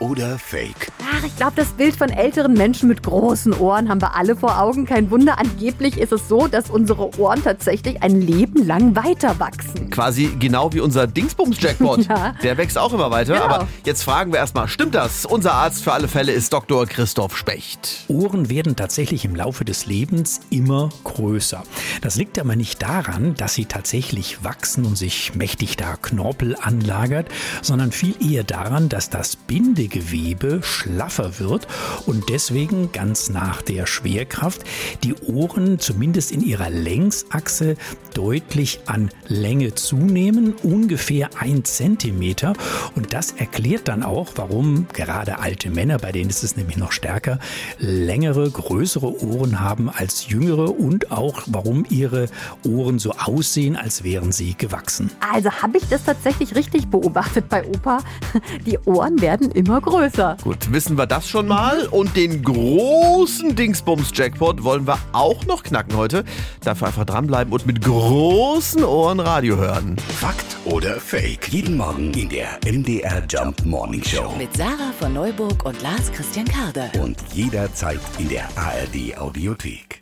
oder Fake? Ach, ich glaube, das Bild von älteren Menschen mit großen Ohren haben wir alle vor Augen. Kein Wunder, angeblich ist es so, dass unsere Ohren tatsächlich ein Leben lang weiter wachsen. Quasi genau wie unser Dingsbums-Jackpot. Ja. Der wächst auch immer weiter. Genau. Aber jetzt fragen wir erstmal, stimmt das? Unser Arzt für alle Fälle ist Dr. Christoph Specht. Ohren werden tatsächlich im Laufe des Lebens immer größer. Das liegt aber nicht daran, dass sie tatsächlich wachsen und sich mächtig da Knorpel anlagert, sondern viel eher daran, dass das Bindegewebe schlaffer wird und deswegen ganz nach der Schwerkraft die Ohren zumindest in ihrer Längsachse deutlich an Länge zunehmen, ungefähr ein Zentimeter. Und das erklärt dann auch, warum gerade alte Männer, bei denen ist es nämlich noch stärker, längere, größere Ohren haben als jüngere und auch warum ihre Ohren so aussehen, als wären sie gewachsen. Also habe ich das tatsächlich richtig beobachtet bei Opa. Die Ohren werden immer größer. Gut, wissen wir das schon mal. Und den großen Dingsbums-Jackpot wollen wir auch noch knacken heute. Dafür einfach dranbleiben und mit großen Ohren Radio hören. Fakt oder Fake? Jeden Morgen in der MDR Jump Morning Show. Mit Sarah von Neuburg und Lars Christian Karde. Und jederzeit in der ARD Audiothek.